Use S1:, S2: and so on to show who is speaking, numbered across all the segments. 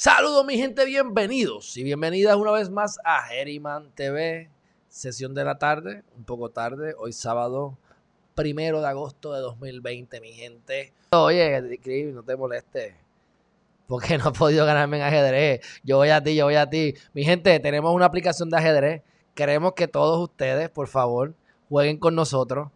S1: Saludos mi gente, bienvenidos y bienvenidas una vez más a Herriman TV, sesión de la tarde, un poco tarde, hoy sábado primero de agosto de 2020 mi gente. Oye, Chris, no te molestes, porque no he podido ganarme en ajedrez, yo voy a ti, yo voy a ti. Mi gente, tenemos una aplicación de ajedrez, queremos que todos ustedes, por favor, jueguen con nosotros.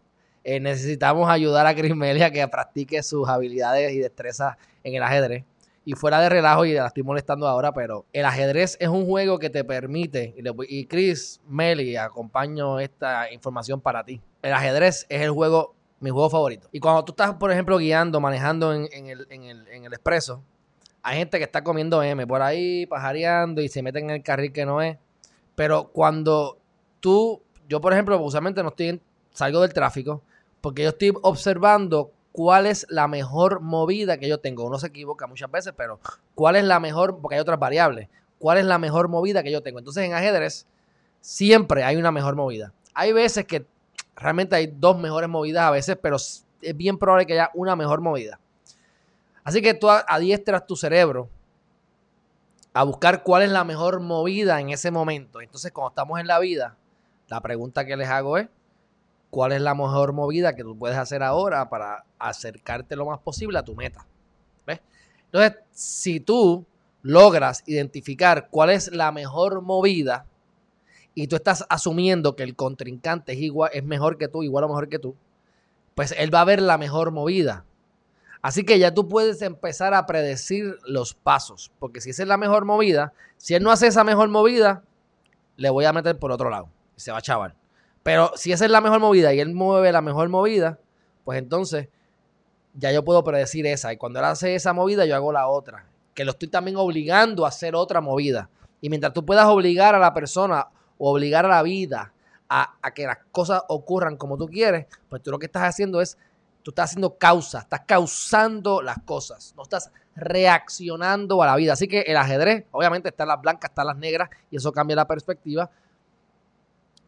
S1: Eh, necesitamos ayudar a Chris Melia que practique sus habilidades y destrezas en el ajedrez. Y fuera de relajo, y la estoy molestando ahora, pero el ajedrez es un juego que te permite, y, Chris Meli, acompaño esta información para ti. El ajedrez es el juego, mi juego favorito. Y cuando tú estás, por ejemplo, guiando, manejando en, el, en, el, en el expreso, hay gente que está comiendo M por ahí, pajareando y se meten en el carril que no es. Pero cuando tú, yo por ejemplo, usualmente no estoy, salgo del tráfico, porque yo estoy observando cuál es la mejor movida que yo tengo. Uno se equivoca muchas veces, pero cuál es la mejor, porque hay otras variables, cuál es la mejor movida que yo tengo. Entonces en ajedrez siempre hay una mejor movida. Hay veces que realmente hay dos mejores movidas a veces, pero es bien probable que haya una mejor movida. Así que tú adiestras tu cerebro a buscar cuál es la mejor movida en ese momento. Entonces cuando estamos en la vida, la pregunta que les hago es, cuál es la mejor movida que tú puedes hacer ahora para acercarte lo más posible a tu meta. ¿Ves? Entonces, si tú logras identificar cuál es la mejor movida y tú estás asumiendo que el contrincante es igual, es mejor que tú, igual o mejor que tú, pues él va a ver la mejor movida. Así que ya tú puedes empezar a predecir los pasos, porque si esa es la mejor movida, si él no hace esa mejor movida, le voy a meter por otro lado y se va a chaval. Pero si esa es la mejor movida y él mueve la mejor movida, pues entonces ya yo puedo predecir esa. Y cuando él hace esa movida, yo hago la otra. Que lo estoy también obligando a hacer otra movida. Y mientras tú puedas obligar a la persona o obligar a la vida a, que las cosas ocurran como tú quieres, pues tú lo que estás haciendo es, tú estás haciendo causa, estás causando las cosas, no estás reaccionando a la vida. Así que el ajedrez, obviamente, están las blancas, están las negras, y eso cambia la perspectiva.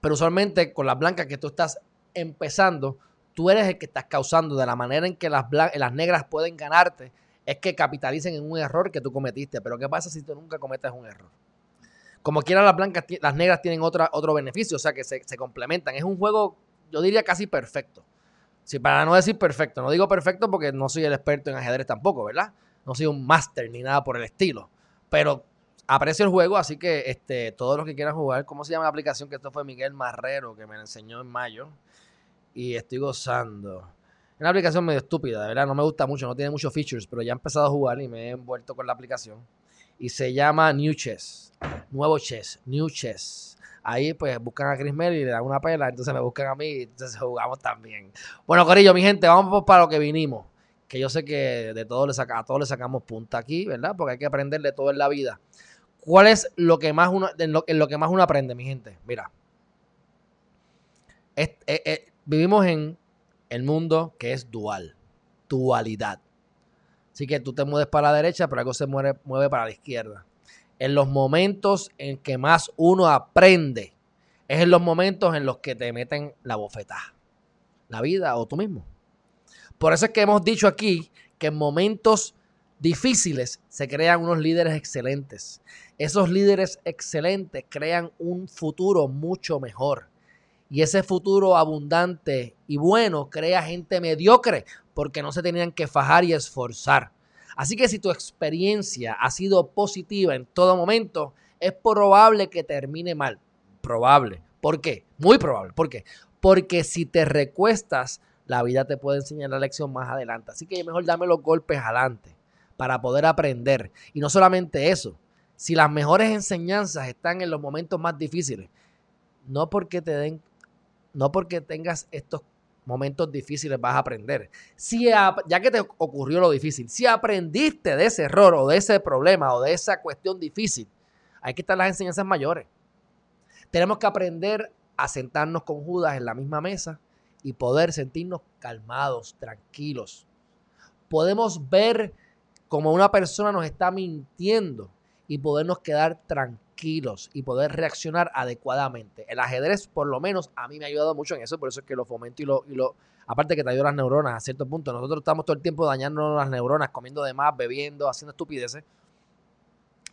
S1: Pero usualmente con las blancas que tú estás empezando, tú eres el que estás causando de la manera en que las, las negras pueden ganarte, es que capitalicen en un error que tú cometiste. Pero ¿qué pasa si tú nunca cometes un error? Como quiera las blancas, las negras tienen otra, otro beneficio, o sea que se, complementan. Es un juego, yo diría casi perfecto. Si para no decir perfecto, no digo perfecto porque no soy el experto en ajedrez tampoco, ¿verdad? No soy un máster ni nada por el estilo. Pero aprecio el juego, así que este, todos los que quieran jugar, ¿cómo se llama la aplicación? Que esto fue Miguel Marrero que me la enseñó en mayo. Y estoy gozando. Es una aplicación medio estúpida, de verdad, no me gusta mucho, no tiene muchos features, pero ya he empezado a jugar y me he envuelto con la aplicación. Y se llama New Chess. Nuevo Chess, New Chess. Ahí pues buscan a Chris Mel y le dan una pela, entonces me buscan a mí y entonces jugamos también. Bueno, Corillo, mi gente, vamos para lo que vinimos. Que yo sé que de todo le saca, a todos le sacamos punta aquí, ¿verdad? Porque hay que aprender de todo en la vida. ¿Cuál es lo que más uno, en lo, que más uno aprende, mi gente? Mira, eh, eh, vivimos en el mundo que es dual, dualidad. Así que tú te mueves para la derecha, pero algo se mueve, mueve para la izquierda. En los momentos en que más uno aprende, es en los momentos en los que te meten la bofetada. La vida o tú mismo. Por eso es que hemos dicho aquí que en momentos difíciles se crean unos líderes excelentes. Esos líderes excelentes crean un futuro mucho mejor. Y ese futuro abundante y bueno crea gente mediocre porque no se tenían que fajar y esforzar. Así que si tu experiencia ha sido positiva en todo momento, es probable que termine mal. Probable. ¿Por qué? Muy probable. ¿Por qué? Porque si te recuestas, la vida te puede enseñar la lección más adelante. Así que mejor dame los golpes adelante para poder aprender. Y no solamente eso, si las mejores enseñanzas están en los momentos más difíciles, no porque te den, no porque tengas estos momentos difíciles vas a aprender. Si ya que te ocurrió lo difícil, si aprendiste de ese error o de ese problema o de esa cuestión difícil, hay que estar las enseñanzas mayores. Tenemos que aprender a sentarnos con Judas en la misma mesa y poder sentirnos calmados, tranquilos. Podemos ver como una persona nos está mintiendo y podernos quedar tranquilos y poder reaccionar adecuadamente. El ajedrez, por lo menos, a mí me ha ayudado mucho en eso, por eso es que lo fomento y lo, y lo aparte que te ayuda las neuronas a cierto punto. Nosotros estamos todo el tiempo dañando las neuronas, comiendo de más, bebiendo, haciendo estupideces.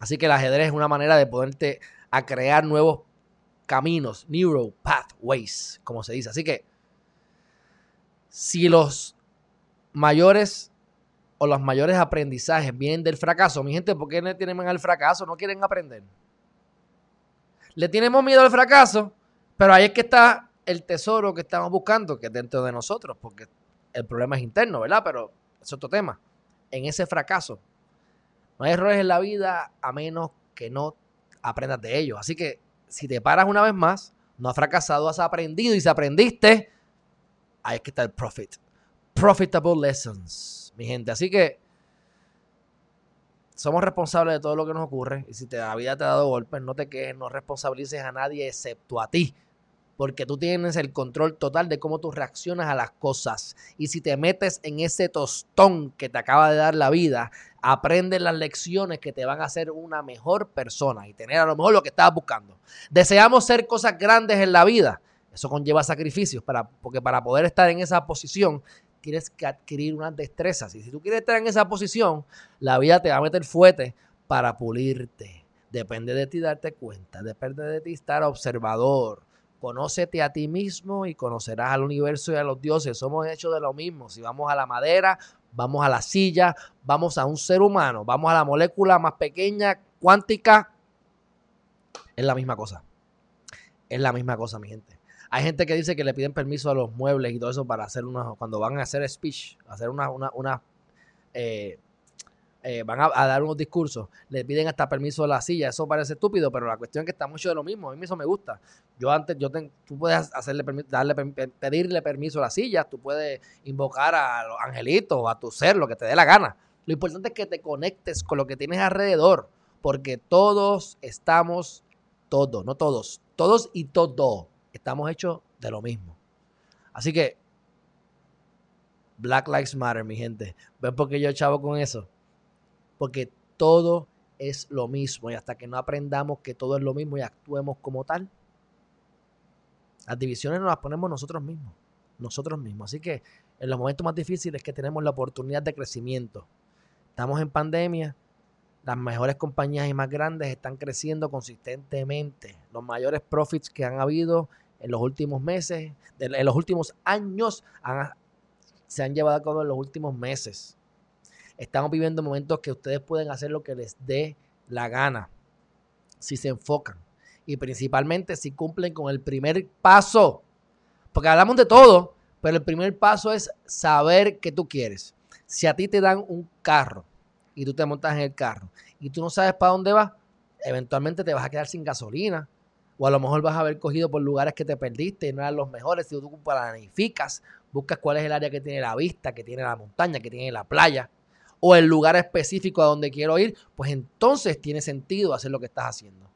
S1: Así que el ajedrez es una manera de poderte a crear nuevos caminos, neural pathways, como se dice. Así que si los mayores o los mayores aprendizajes vienen del fracaso, mi gente, ¿por qué no tienen al fracaso? No quieren aprender. Le tenemos miedo al fracaso, pero ahí es que está el tesoro que estamos buscando, que es dentro de nosotros, porque el problema es interno, ¿verdad? Pero es otro tema. En ese fracaso, no hay errores en la vida a menos que no aprendas de ellos. Así que si te paras una vez más, no has fracasado, has aprendido y si aprendiste, ahí es que está el profit. Profitable lessons, mi gente. Así que somos responsables de todo lo que nos ocurre y si te, la vida te ha dado golpes, no te quejes, no responsabilices a nadie excepto a ti porque tú tienes el control total de cómo tú reaccionas a las cosas. Y si te metes en ese tostón que te acaba de dar la vida, aprendes las lecciones que te van a hacer una mejor persona y tener a lo mejor lo que estabas buscando. Deseamos ser cosas grandes en la vida. Eso conlleva sacrificios, para, porque para poder estar en esa posición tienes que adquirir unas destrezas. Y si tú quieres estar en esa posición, la vida te va a meter fuerte para pulirte. Depende de ti darte cuenta, depende de ti estar observador Conócete a ti mismo y conocerás al universo y a los dioses. Somos hechos de lo mismo. Si vamos a la madera, vamos a la silla, vamos a un ser humano, vamos a la molécula más pequeña, cuántica, es la misma cosa. Es la misma cosa, mi gente. Hay gente que dice que le piden permiso a los muebles y todo eso para hacer una, cuando van a hacer speech, hacer una, una, una eh, eh, van a, dar unos discursos, le piden hasta permiso a la silla. Eso parece estúpido, pero la cuestión es que está mucho de lo mismo. A mí eso me gusta. Yo antes, yo tú puedes hacerle darle, pedirle permiso a la silla, tú puedes invocar a los angelitos, o a tu ser, lo que te dé la gana. Lo importante es que te conectes con lo que tienes alrededor, porque todos estamos, todos, no todos, todos y todo, estamos hechos de lo mismo. Así que, Black Lives Matter, mi gente. ¿Ven por qué yo chavo con eso? porque todo es lo mismo y hasta que no aprendamos que todo es lo mismo y actuemos como tal, las divisiones nos las ponemos nosotros mismos, nosotros mismos. Así que en los momentos más difíciles que tenemos la oportunidad de crecimiento, estamos en pandemia, las mejores compañías y más grandes están creciendo consistentemente. Los mayores profits que han habido en los últimos meses, en los últimos años, se han llevado a cabo en los últimos meses. Estamos viviendo momentos que ustedes pueden hacer lo que les dé la gana si se enfocan y principalmente si cumplen con el primer paso. Porque hablamos de todo, pero el primer paso es saber qué tú quieres. Si a ti te dan un carro y tú te montas en el carro y tú no sabes para dónde vas, eventualmente te vas a quedar sin gasolina. O a lo mejor vas a haber cogido por lugares que te perdiste y no eran los mejores. Si tú planificas, buscas cuál es el área que tiene la vista, que tiene la montaña, que tiene la playa o el lugar específico a donde quiero ir, pues entonces tiene sentido hacer lo que estás haciendo.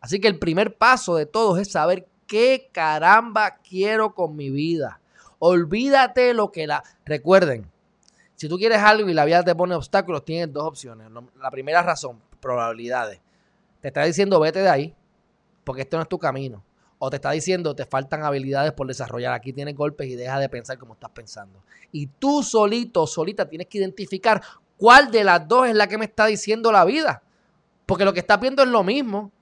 S1: Así que el primer paso de todos es saber qué caramba quiero con mi vida. Olvídate lo que la... Recuerden, si tú quieres algo y la vida te pone obstáculos, tienes dos opciones. La primera razón, probabilidades. Te está diciendo vete de ahí, porque esto no es tu camino. O te está diciendo te faltan habilidades por desarrollar. Aquí tienes golpes y deja de pensar como estás pensando. Y tú solito, solita, tienes que identificar cuál de las dos es la que me está diciendo la vida. Porque lo que estás viendo es lo mismo.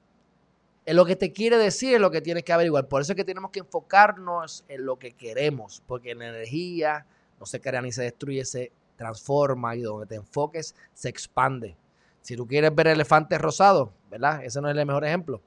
S1: Es lo que te quiere decir, es lo que tienes que averiguar. Por eso es que tenemos que enfocarnos en lo que queremos. Porque la energía no se crea ni se destruye, se transforma y donde te enfoques se expande. Si tú quieres ver elefantes rosados, ¿verdad? Ese no es el mejor ejemplo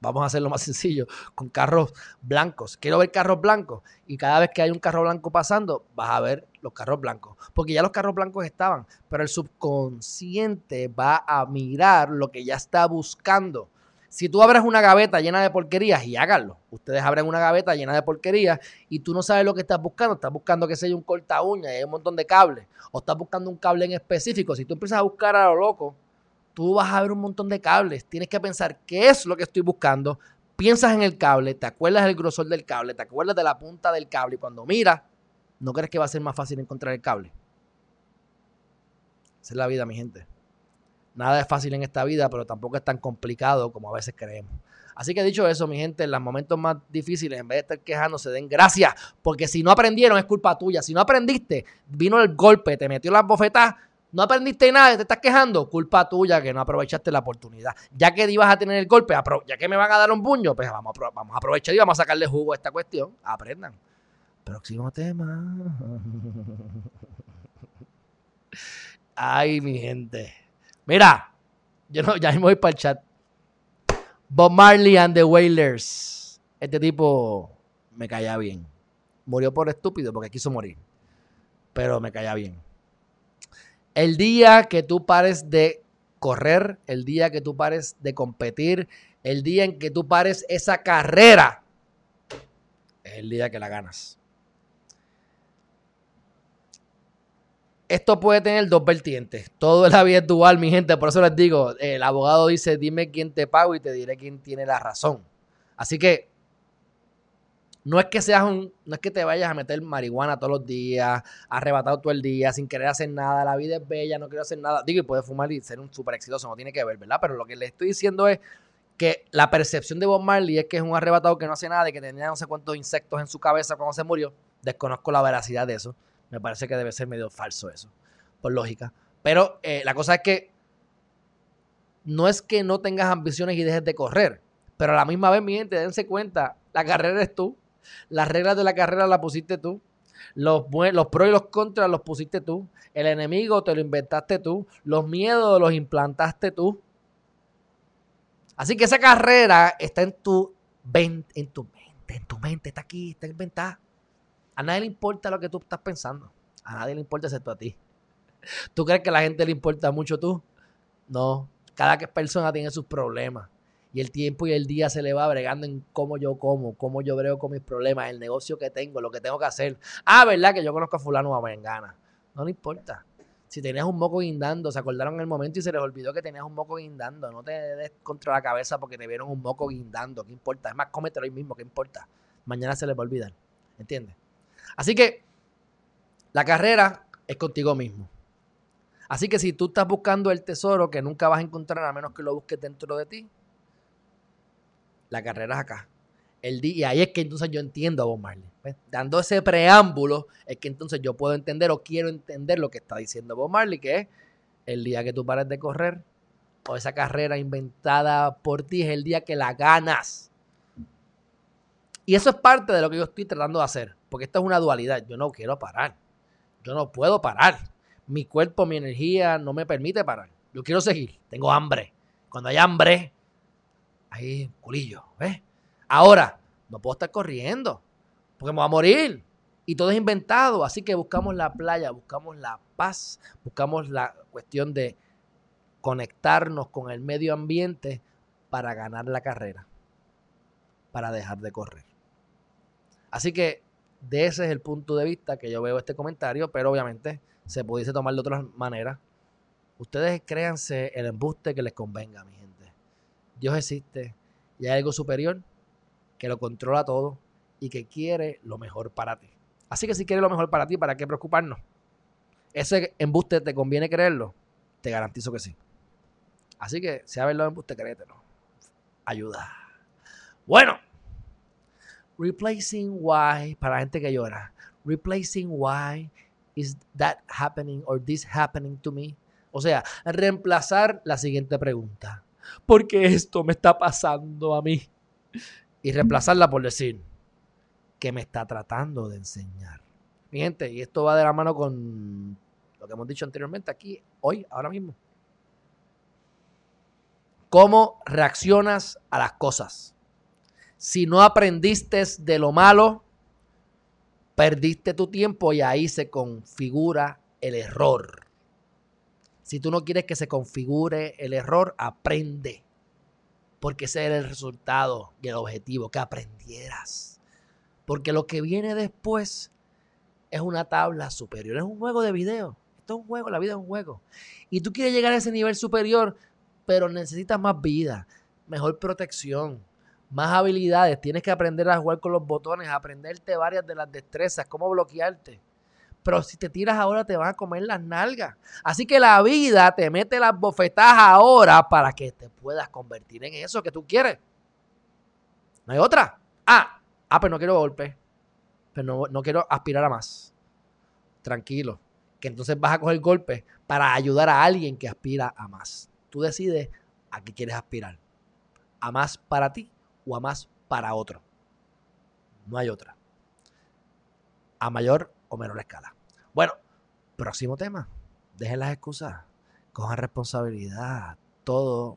S1: Vamos a hacerlo más sencillo, con carros blancos. Quiero ver carros blancos. Y cada vez que hay un carro blanco pasando, vas a ver los carros blancos. Porque ya los carros blancos estaban, pero el subconsciente va a mirar lo que ya está buscando. Si tú abres una gaveta llena de porquerías, y háganlo, ustedes abren una gaveta llena de porquerías y tú no sabes lo que estás buscando, estás buscando que sea un corta uña y hay un montón de cables, o estás buscando un cable en específico, si tú empiezas a buscar a lo loco, tú vas a ver un montón de cables. Tienes que pensar qué es lo que estoy buscando. Piensas en el cable, te acuerdas del grosor del cable, te acuerdas de la punta del cable y cuando miras, ¿no crees que va a ser más fácil encontrar el cable? Esa es la vida, mi gente. Nada es fácil en esta vida, pero tampoco es tan complicado como a veces creemos. Así que dicho eso, mi gente, en los momentos más difíciles, en vez de estar quejándose, den gracias, porque si no aprendieron es culpa tuya. Si no aprendiste, vino el golpe, te metió las bofetas, No aprendiste nada, te estás quejando, culpa tuya que no aprovechaste la oportunidad. Ya que ibas a tener el golpe, ya que me van a dar un puño, pues vamos a, vamos a aprovechar y vamos a sacarle jugo a esta cuestión. Aprendan. Próximo tema. Ay, mi gente. Mira, yo no, ya me voy para el chat. Bob Marley and the Wailers. Este tipo me caía bien. Murió por estúpido porque quiso morir. Pero me caía bien. El día que tú pares de correr, el día que tú pares de competir, el día en que tú pares esa carrera, es el día que la ganas. Esto puede tener dos vertientes. Todo la vida dual, mi gente. Por eso les digo, el abogado dice, dime quién te pago y te diré quién tiene la razón. Así que no es que seas un, no es que te vayas a meter marihuana todos los días, arrebatado todo el día, sin querer hacer nada, la vida es bella, no quiero hacer nada. Digo, y puedes fumar y ser un súper exitoso, no tiene que ver, ¿verdad? Pero lo que le estoy diciendo es que la percepción de Bob Marley es que es un arrebatado que no hace nada, y que tenía no sé cuántos insectos en su cabeza cuando se murió. Desconozco la veracidad de eso. Me parece que debe ser medio falso eso, por lógica. Pero eh, la cosa es que no es que no tengas ambiciones y dejes de correr, pero a la misma vez, mi gente, dense cuenta, la carrera eres tú. Las reglas de la carrera las pusiste tú. Los, los pros y los contras los pusiste tú. El enemigo te lo inventaste tú. Los miedos los implantaste tú. Así que esa carrera está en tu, en tu mente, en tu mente, está aquí, está inventada. A nadie le importa lo que tú estás pensando. A nadie le importa excepto a ti. ¿Tú crees que a la gente le importa mucho tú? No. Cada persona tiene sus problemas y el tiempo y el día se le va bregando en cómo yo como, cómo yo brego con mis problemas, el negocio que tengo, lo que tengo que hacer. Ah, ¿verdad? Que yo conozco a fulano a Mengana. No le importa. Si tenías un moco guindando, se acordaron el momento y se les olvidó que tenías un moco guindando. No te des contra la cabeza porque te vieron un moco guindando. ¿Qué importa? Es más, cómetelo hoy mismo. ¿Qué importa? Mañana se les va a olvidar. ¿Entiendes? Así que la carrera es contigo mismo. Así que si tú estás buscando el tesoro que nunca vas a encontrar a menos que lo busques dentro de ti, la carrera es acá. El y ahí es que entonces yo entiendo a Bob Marley. Dando ese preámbulo, es que entonces yo puedo entender o quiero entender lo que está diciendo Bob Marley, que es el día que tú pares de correr o esa carrera inventada por ti es el día que la ganas. Y eso es parte de lo que yo estoy tratando de hacer, porque esto es una dualidad. Yo no quiero parar. Yo no puedo parar. Mi cuerpo, mi energía no me permite parar. Yo quiero seguir. Tengo hambre. Cuando hay hambre, ahí, culillo, ¿ves? Ahora, no puedo estar corriendo, porque me voy a morir. Y todo es inventado, así que buscamos la playa, buscamos la paz, buscamos la cuestión de conectarnos con el medio ambiente para ganar la carrera, para dejar de correr. Así que de ese es el punto de vista que yo veo este comentario, pero obviamente se pudiese tomar de otras maneras. Ustedes créanse el embuste que les convenga, mi Dios existe y hay algo superior que lo controla todo y que quiere lo mejor para ti. Así que si quiere lo mejor para ti, ¿para qué preocuparnos? Ese embuste te conviene creerlo, te garantizo que sí. Así que si sabes los embuste, créetelo. Ayuda. Bueno, replacing why, para la gente que llora, replacing why is that happening or this happening to me. O sea, reemplazar la siguiente pregunta porque esto me está pasando a mí. Y reemplazarla por decir, que me está tratando de enseñar. Mi gente, y esto va de la mano con lo que hemos dicho anteriormente aquí, hoy, ahora mismo. ¿Cómo reaccionas a las cosas? Si no aprendiste de lo malo, perdiste tu tiempo y ahí se configura el error. Si tú no quieres que se configure el error, aprende. Porque ese era el resultado y el objetivo, que aprendieras. Porque lo que viene después es una tabla superior, es un juego de video. Esto es un juego, la vida es un juego. Y tú quieres llegar a ese nivel superior, pero necesitas más vida, mejor protección, más habilidades. Tienes que aprender a jugar con los botones, aprenderte varias de las destrezas, cómo bloquearte. Pero si te tiras ahora te van a comer las nalgas. Así que la vida te mete las bofetadas ahora para que te puedas convertir en eso que tú quieres. No hay otra. Ah, ah, pero no quiero golpe. Pero no, no quiero aspirar a más. Tranquilo. que entonces vas a coger golpes para ayudar a alguien que aspira a más. Tú decides a qué quieres aspirar. A más para ti o a más para otro. No hay otra. A mayor o menor escala. Bueno, próximo tema. Dejen las excusas. Cojan responsabilidad. Todo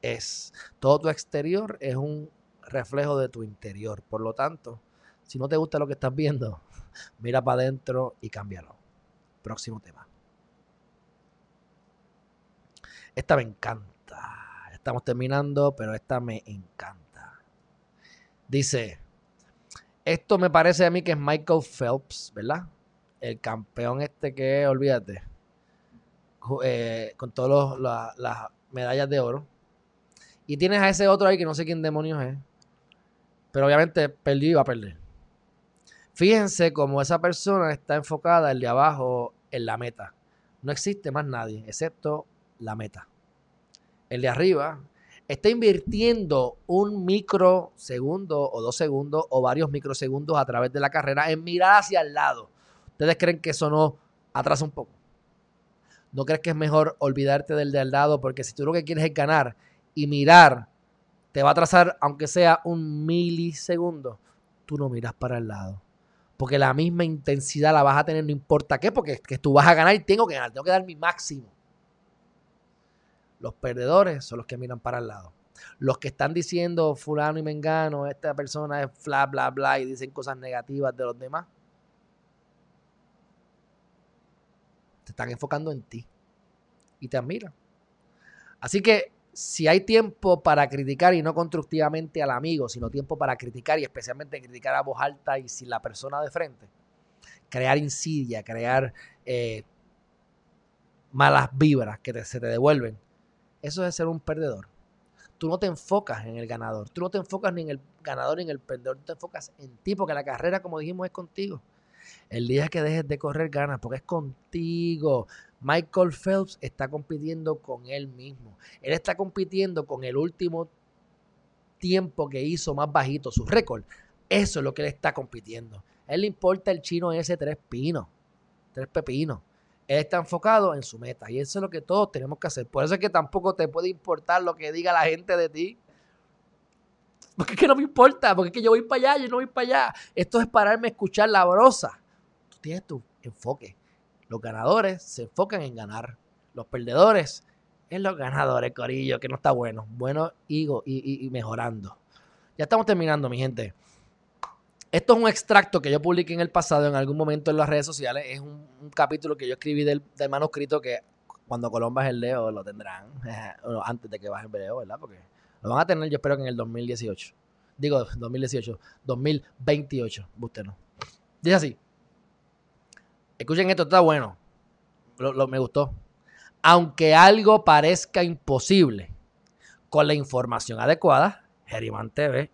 S1: es, todo tu exterior es un reflejo de tu interior. Por lo tanto, si no te gusta lo que estás viendo, mira para adentro y cámbialo. Próximo tema. Esta me encanta. Estamos terminando, pero esta me encanta. Dice, esto me parece a mí que es Michael Phelps, ¿verdad? El campeón este que, olvídate, eh, con todas las medallas de oro. Y tienes a ese otro ahí que no sé quién demonios es. Pero obviamente perdió y va a perder. Fíjense cómo esa persona está enfocada, el de abajo, en la meta. No existe más nadie, excepto la meta. El de arriba está invirtiendo un microsegundo o dos segundos o varios microsegundos a través de la carrera en mirar hacia el lado. ¿Ustedes creen que eso no atrasa un poco? ¿No crees que es mejor olvidarte del de al lado? Porque si tú lo que quieres es ganar y mirar, te va a atrasar aunque sea un milisegundo. Tú no miras para el lado. Porque la misma intensidad la vas a tener no importa qué, porque que tú vas a ganar y tengo que ganar, tengo que dar mi máximo. Los perdedores son los que miran para el lado. Los que están diciendo fulano y mengano, esta persona es bla, bla, bla, y dicen cosas negativas de los demás, te están enfocando en ti y te admiran. Así que si hay tiempo para criticar y no constructivamente al amigo, sino tiempo para criticar y especialmente criticar a voz alta y sin la persona de frente, crear insidia, crear eh, malas vibras que se te devuelven, eso es ser un perdedor. Tú no te enfocas en el ganador, tú no te enfocas ni en el ganador ni en el perdedor, tú te enfocas en ti, porque la carrera, como dijimos, es contigo. El día que dejes de correr ganas, porque es contigo. Michael Phelps está compitiendo con él mismo. Él está compitiendo con el último tiempo que hizo más bajito, su récord. Eso es lo que él está compitiendo. A él le importa el chino ese tres pinos, tres pepinos. Él está enfocado en su meta y eso es lo que todos tenemos que hacer. Por eso es que tampoco te puede importar lo que diga la gente de ti. Porque es que no me importa, porque es que yo voy para allá, yo no voy para allá. Esto es pararme a escuchar la brosa. Tú tienes tu enfoque. Los ganadores se enfocan en ganar. Los perdedores en los ganadores, Corillo, que no está bueno. Bueno y, y, mejorando. Ya estamos terminando, mi gente. Esto es un extracto que yo publiqué en el pasado, en algún momento en las redes sociales. Es un, capítulo que yo escribí del, manuscrito que cuando Colomba es el Leo lo tendrán. antes de que baje el video, ¿verdad? Porque lo van a tener, yo espero que en el 2018. Digo, 2018, 2028. Usted no. Dice así. Escuchen esto, está bueno. Lo, me gustó. Aunque algo parezca imposible, con la información adecuada, Geriman TV,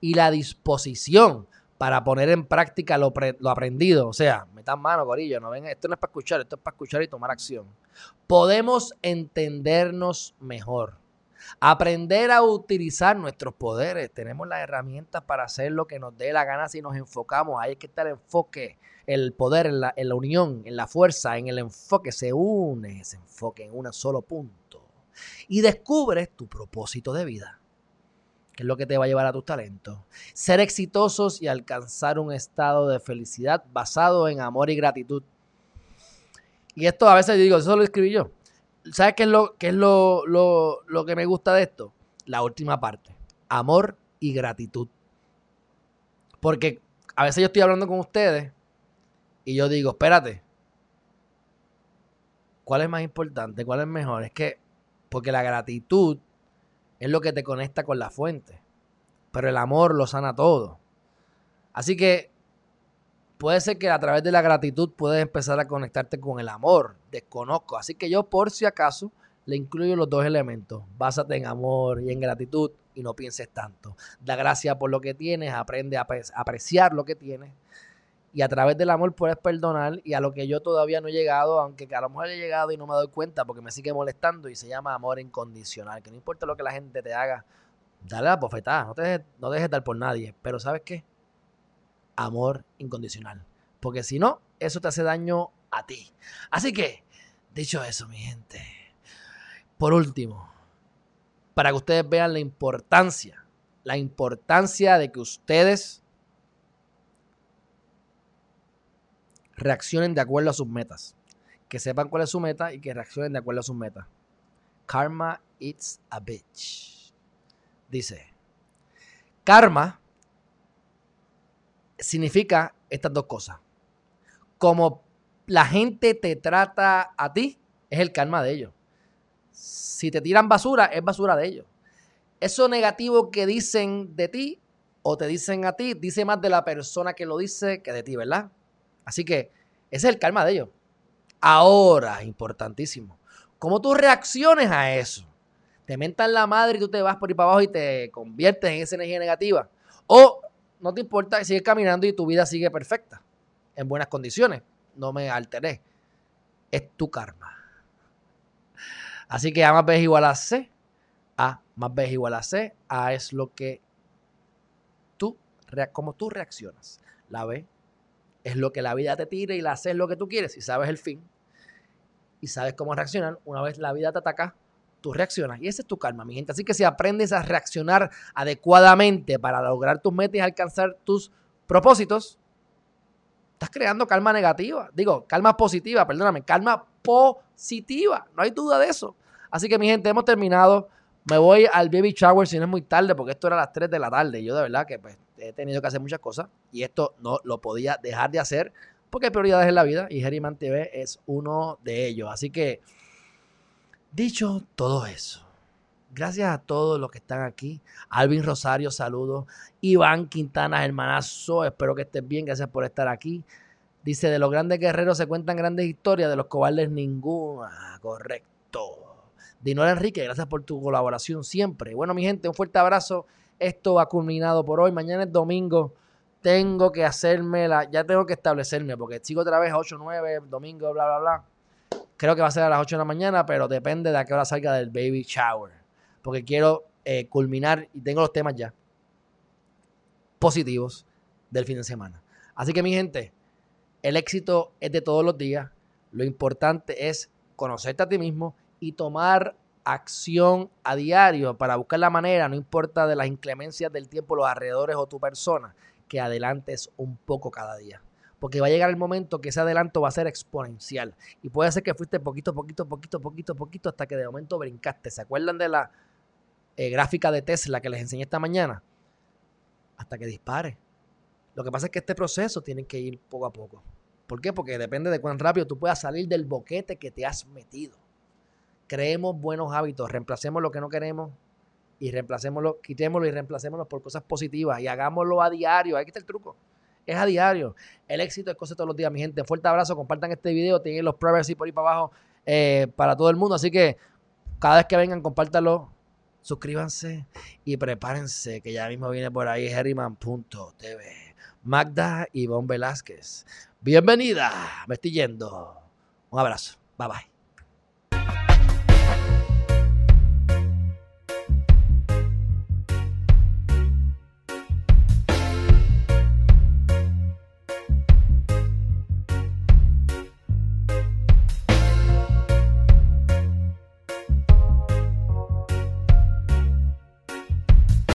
S1: y la disposición para poner en práctica lo, lo, aprendido, o sea, metan mano, gorillo, no ven, esto no es para escuchar, esto es para escuchar y tomar acción. Podemos entendernos mejor, aprender a utilizar nuestros poderes, tenemos las herramientas para hacer lo que nos dé la gana si nos enfocamos, ahí es que está el enfoque el poder, en la, en la unión, en la fuerza, en el enfoque, se une ese enfoque en un solo punto. Y descubres tu propósito de vida, que es lo que te va a llevar a tus talentos. Ser exitosos y alcanzar un estado de felicidad basado en amor y gratitud. Y esto a veces digo, eso lo escribí yo. ¿Sabes qué es, lo, qué es lo, lo, lo que me gusta de esto? La última parte. Amor y gratitud. Porque a veces yo estoy hablando con ustedes y yo digo, espérate, ¿cuál es más importante? ¿Cuál es mejor? Es que, porque la gratitud es lo que te conecta con la fuente, pero el amor lo sana todo. Así que puede ser que a través de la gratitud puedes empezar a conectarte con el amor. Desconozco. Así que yo, por si acaso, le incluyo los dos elementos. Básate en amor y en gratitud y no pienses tanto. Da gracias por lo que tienes, aprende a apreciar lo que tienes y a través del amor puedes perdonar y a lo que yo todavía no he llegado, aunque a lo mejor he llegado y no me doy cuenta porque me sigue molestando y se llama amor incondicional, que no importa lo que la gente te haga, dale la bofetada, no te dejes, no dejes dar por nadie, pero ¿sabes qué? Amor incondicional, porque si no, eso te hace daño a ti. Así que, dicho eso, mi gente, por último, para que ustedes vean la importancia, la importancia de que ustedes reaccionen de acuerdo a sus metas. Que sepan cuál es su meta y que reaccionen de acuerdo a sus metas. Karma it's a bitch. Dice, karma significa estas dos cosas. Como la gente te trata a ti, es el karma de ellos. Si te tiran basura, es basura de ellos. Eso negativo que dicen de ti o te dicen a ti, dice más de la persona que lo dice que de ti, ¿verdad? Así que ese es el karma de ellos. Ahora, importantísimo, ¿cómo tú reacciones a eso? Te mentan la madre y tú te vas por ahí para abajo y te conviertes en esa energía negativa. O no te importa, sigues caminando y tu vida sigue perfecta, en buenas condiciones. No me alteré. Es tu karma. Así que A más B es igual a C. A más B es igual a C. A es lo que tú, como tú reaccionas. La B es lo que la vida te tira y la C es lo que tú quieres. Si sabes el fin y sabes cómo reaccionar, una vez la vida te ataca, tú reaccionas. Y ese es tu karma, mi gente. Así que si aprendes a reaccionar adecuadamente para lograr tus metas y alcanzar tus propósitos, estás creando calma negativa. Digo, calma positiva, perdóname, calma positiva. No hay duda de eso. Así que mi gente, hemos terminado. Me voy al baby shower si no es muy tarde, porque esto era a las 3 de la tarde. Yo de verdad que pues, he tenido que hacer muchas cosas y esto no lo podía dejar de hacer porque hay prioridades en la vida y Herriman TV es uno de ellos. Así que Dicho todo eso, gracias a todos los que están aquí. Alvin Rosario, saludos. Iván Quintana, hermanazo, espero que estés bien, gracias por estar aquí. Dice, de los grandes guerreros se cuentan grandes historias, de los cobardes ninguna. Correcto. Dinora Enrique, gracias por tu colaboración siempre. Bueno, mi gente, un fuerte abrazo. Esto ha culminado por hoy. Mañana es domingo. Tengo que hacerme la. Ya tengo que establecerme porque sigo otra vez 8, 9, domingo, bla, bla, bla. Creo que va a ser a las 8 de la mañana, pero depende de a qué hora salga del baby shower. Porque quiero eh, culminar y tengo los temas ya positivos del fin de semana. Así que mi gente, el éxito es de todos los días. Lo importante es conocerte a ti mismo y tomar acción a diario para buscar la manera, no importa de las inclemencias del tiempo, los alrededores o tu persona, que adelantes un poco cada día porque va a llegar el momento que ese adelanto va a ser exponencial. Y puede ser que fuiste poquito, poquito, poquito, poquito, poquito, hasta que de momento brincaste. ¿Se acuerdan de la eh, gráfica de Tesla que les enseñé esta mañana? Hasta que dispare. Lo que pasa es que este proceso tiene que ir poco a poco. ¿Por qué? Porque depende de cuán rápido tú puedas salir del boquete que te has metido. Creemos buenos hábitos, reemplacemos lo que no queremos y reemplacémoslo, quitémoslo y reemplacémoslo por cosas positivas y hagámoslo a diario. Ahí está el truco es a diario. El éxito es cosa todos los días, mi gente. Fuerte abrazo, compartan este video, tienen los privacy por ahí para abajo eh, para todo el mundo. Así que cada vez que vengan, compártanlo, suscríbanse y prepárense, que ya mismo viene por ahí herriman.tv. Magda Ivonne Velázquez. Bienvenida, me estoy yendo. Un abrazo. Bye bye.